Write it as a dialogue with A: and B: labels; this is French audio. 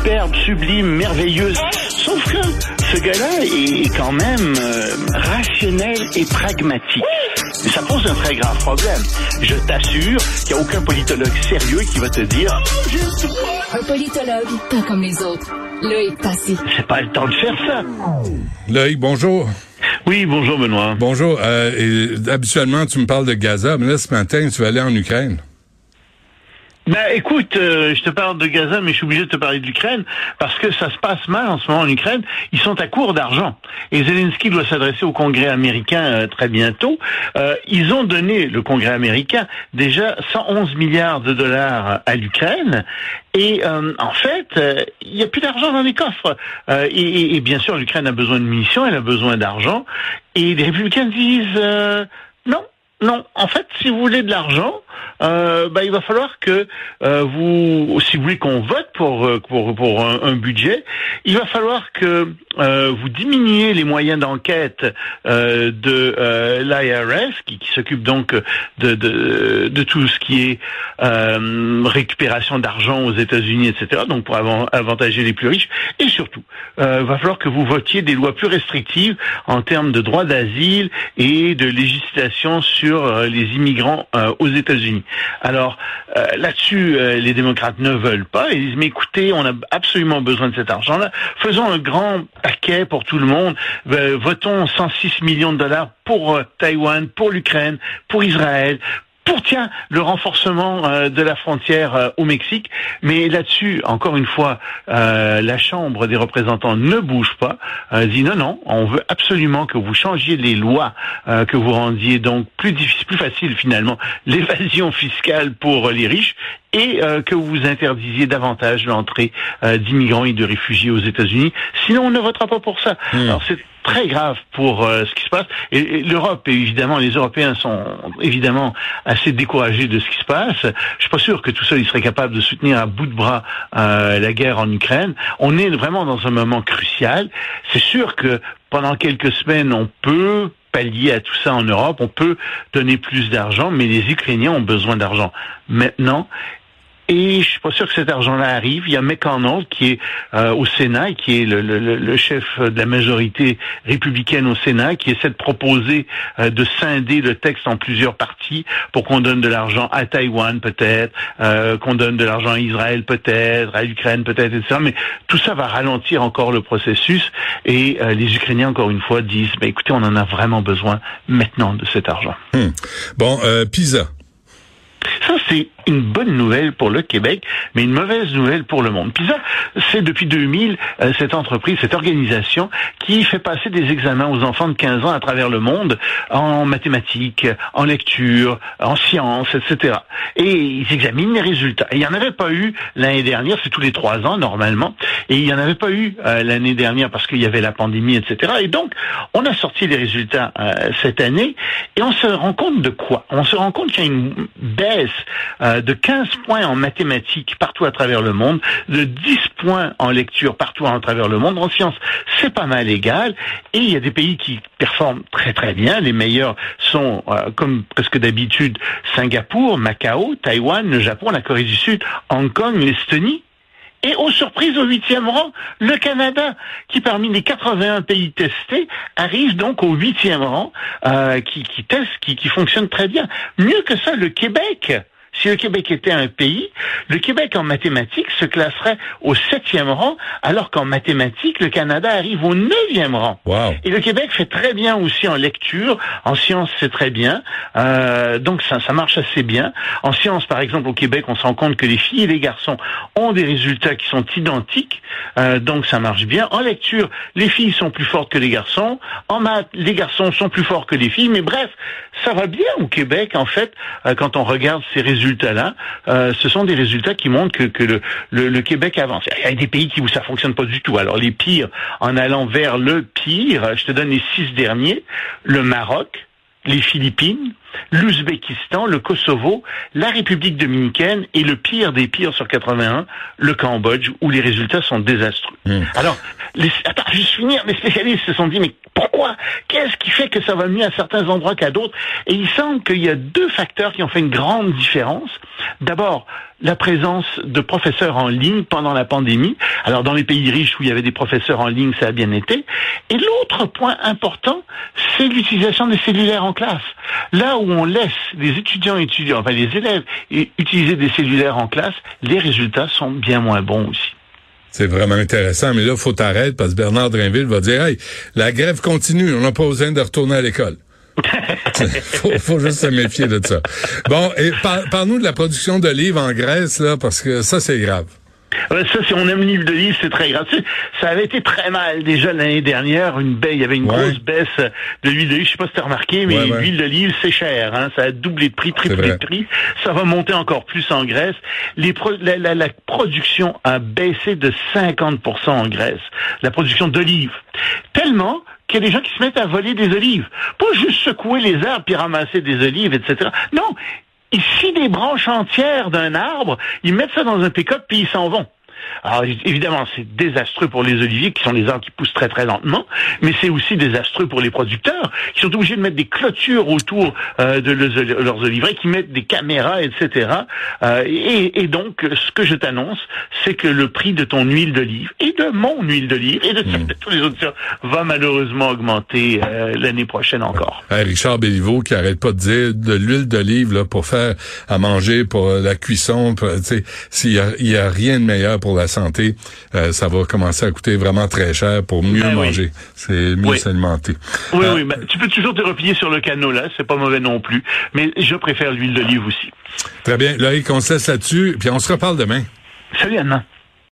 A: superbe, sublime, merveilleuse. Sauf que ce gars-là est quand même euh, rationnel et pragmatique. Et ça pose un très grave problème. Je t'assure qu'il n'y a aucun politologue sérieux qui va te dire
B: Un politologue, pas comme les autres. Loïc Passy.
A: c'est pas le temps de faire ça.
C: Loïc, bonjour.
A: Oui, bonjour Benoît.
C: Bonjour. Euh, et, habituellement, tu me parles de Gaza, mais là, ce matin, tu vas aller en Ukraine.
A: Ben écoute, euh, je te parle de Gaza, mais je suis obligé de te parler de l'Ukraine parce que ça se passe mal en ce moment en Ukraine. Ils sont à court d'argent et Zelensky doit s'adresser au Congrès américain euh, très bientôt. Euh, ils ont donné le Congrès américain déjà 111 milliards de dollars à l'Ukraine et en fait, il n'y a plus d'argent dans les coffres. Et, et, bien sûr, l'Ukraine a besoin de munitions, elle a besoin d'argent et les républicains disent non. Non, en fait, si vous voulez de l'argent, euh, bah, il va falloir que euh, vous, si vous voulez qu'on vote pour euh, pour, pour un, budget, il va falloir que euh, vous diminuiez les moyens d'enquête euh, de l'IRS, qui, qui s'occupe donc de, de, de tout ce qui est récupération d'argent aux États-Unis, etc. Donc pour avantager les plus riches, et surtout, il va falloir que vous votiez des lois plus restrictives en termes de droit d'asile et de législation sur les immigrants aux États-Unis. Alors euh, là-dessus, euh, les démocrates ne veulent pas. Ils disent mais écoutez, on a absolument besoin de cet argent-là. Faisons un grand paquet pour tout le monde. Euh, votons 106 millions de dollars pour Taïwan, pour l'Ukraine, pour Israël, pour tiens le renforcement euh, de la frontière euh, au Mexique. Mais là-dessus, encore une fois, euh, la Chambre des représentants ne bouge pas. dit non, non, on veut absolument que vous changiez les lois, que vous rendiez donc plus difficile, plus facile finalement l'évasion fiscale pour les riches et que vous interdisiez davantage l'entrée d'immigrants et de réfugiés aux États-Unis. Sinon, on ne votera pas pour ça. Hmm. Alors c'est très grave pour euh, ce qui se passe. Et, l'Europe, évidemment, les Européens sont évidemment assez découragés de ce qui se passe. Je suis pas sûr que tout seul ils seraient capables de soutenir à bout de bras euh, la guerre en Ukraine. On est vraiment dans un moment crucial. C'est sûr que pendant quelques semaines, on peut pallier à tout ça en Europe, on peut donner plus d'argent, mais les Ukrainiens ont besoin d'argent maintenant et je suis pas sûr que cet argent-là arrive. Il y a McConnell qui est euh, au Sénat qui est le, le, le, chef de la majorité républicaine au Sénat, qui essaie de proposer euh, de scinder le texte en plusieurs parties pour qu'on donne de l'argent à Taïwan peut-être, euh, qu'on donne de l'argent à Israël peut-être, à l'Ukraine peut-être, etc. Mais tout ça va ralentir encore le processus et les Ukrainiens encore une fois disent, bah, écoutez, on en a vraiment besoin maintenant de cet argent.
C: Hmm. Bon, Pisa.
A: C'est une bonne nouvelle pour le Québec, mais une mauvaise nouvelle pour le monde. C'est depuis 2000 euh, cette entreprise, cette organisation qui fait passer des examens aux enfants de 15 ans à travers le monde en mathématiques, en lecture, en sciences, etc. Et ils examinent les résultats. Et il n'y en avait pas eu l'année dernière, c'est tous les trois ans normalement, et il n'y en avait pas eu euh, l'année dernière parce qu'il y avait la pandémie, etc. Et donc, on a sorti les résultats euh, cette année et on se rend compte de quoi? On se rend compte qu'il y a une baisse de 15 points en mathématiques partout à travers le monde, de 10 points en lecture partout à travers le monde. En sciences, c'est pas mal égal. Et il y a des pays qui performent très très bien. Les meilleurs sont, euh, comme presque d'habitude, Singapour, Macao, Taïwan, le Japon, la Corée du Sud, Hong Kong, l'Estonie. Et aux surprises, au huitième rang, le Canada, qui parmi les 81 pays testés, arrive donc au huitième rang, euh, qui, qui teste, qui, qui fonctionne très bien. Mieux que ça, le Québec, si le Québec était un pays, le Québec en mathématiques se classerait au septième rang, alors qu'en mathématiques, le Canada arrive au neuvième rang. Et le Québec fait très bien aussi en lecture, en sciences c'est très bien, euh, donc ça, ça marche assez bien. En sciences, par exemple, au Québec, on se rend compte que les filles et les garçons ont des résultats qui sont identiques, euh, donc ça marche bien. En lecture, les filles sont plus fortes que les garçons. En maths, les garçons sont plus forts que les filles. Mais bref, ça va bien au Québec, en fait, euh, quand on regarde ces résultats résultats-là, euh, ce sont des résultats qui montrent que, le, le, Québec avance. Il y a des pays qui où ça fonctionne pas du tout. Alors les pires, en allant vers le pire, je te donne les six derniers, le Maroc, les Philippines, l'Ouzbékistan, le Kosovo, la République dominicaine et le pire des pires sur 81, le Cambodge, où les résultats sont désastreux. Hmm. Alors, les, attends, juste finir, les spécialistes se sont dit, mais pourquoi? Qu'est-ce qui fait que ça va mieux à certains endroits qu'à d'autres? Et il semble qu'il y a deux facteurs qui ont fait une grande différence. D'abord, la présence de professeurs en ligne pendant la pandémie. Alors dans les pays riches où il y avait des professeurs en ligne, ça a bien été. Et l'autre point important, c'est l'utilisation des cellulaires en classe. Là où on laisse les étudiants étudiants, enfin les élèves utiliser des cellulaires en classe, les résultats sont bien moins bons aussi.
C: C'est vraiment intéressant, mais là, faut t'arrêter parce que Bernard Drinville va dire Hey, la grève continue, on n'a pas besoin de retourner à l'école. faut, faut juste se méfier de ça. Bon, et parle-nous de la production de livres en Grèce, là, parce que ça, c'est grave.
A: Ça, si on aime l'huile d'olive, c'est très grave. Ça avait été très mal déjà l'année dernière. Une baisse, il y avait une grosse baisse de l'huile d'olive. Je sais pas si tu as remarqué, mais l'huile d'olive, c'est cher. Hein. Ça a doublé de prix, triplé de prix. Ça va monter encore plus en Grèce. Les la, la, production a baissé de 50% en Grèce. La production d'olives. Tellement qu'il y a des gens qui se mettent à voler des olives. Pas juste secouer les arbres puis ramasser des olives, etc. Non, Ici, des branches entières d'un arbre, ils mettent ça dans un pick-up puis ils s'en vont. Alors évidemment, c'est désastreux pour les oliviers, qui sont des arbres qui poussent très très lentement, mais c'est aussi désastreux pour les producteurs, qui sont obligés de mettre des clôtures autour euh, de leurs oliviers, qui mettent des caméras, etc. Euh, et, donc, ce que je t'annonce, c'est que le prix de ton huile d'olive, et de mon huile d'olive, et de, hmm. tous les autres, va malheureusement augmenter euh, l'année prochaine encore.
C: Richard Béliveau, qui arrête pas de dire de l'huile d'olive pour faire à manger, pour la cuisson, s'il y a, a rien de meilleur pour la santé, euh, ça va commencer à coûter vraiment très cher pour mieux ben manger. C'est mieux s'alimenter.
A: Oui, euh, oui, mais tu peux toujours te replier sur le canola, c'est pas mauvais non plus, mais je préfère l'huile d'olive aussi.
C: Très bien. Loïc, on se laisse là-dessus, puis on se reparle demain.
A: Salut Anna.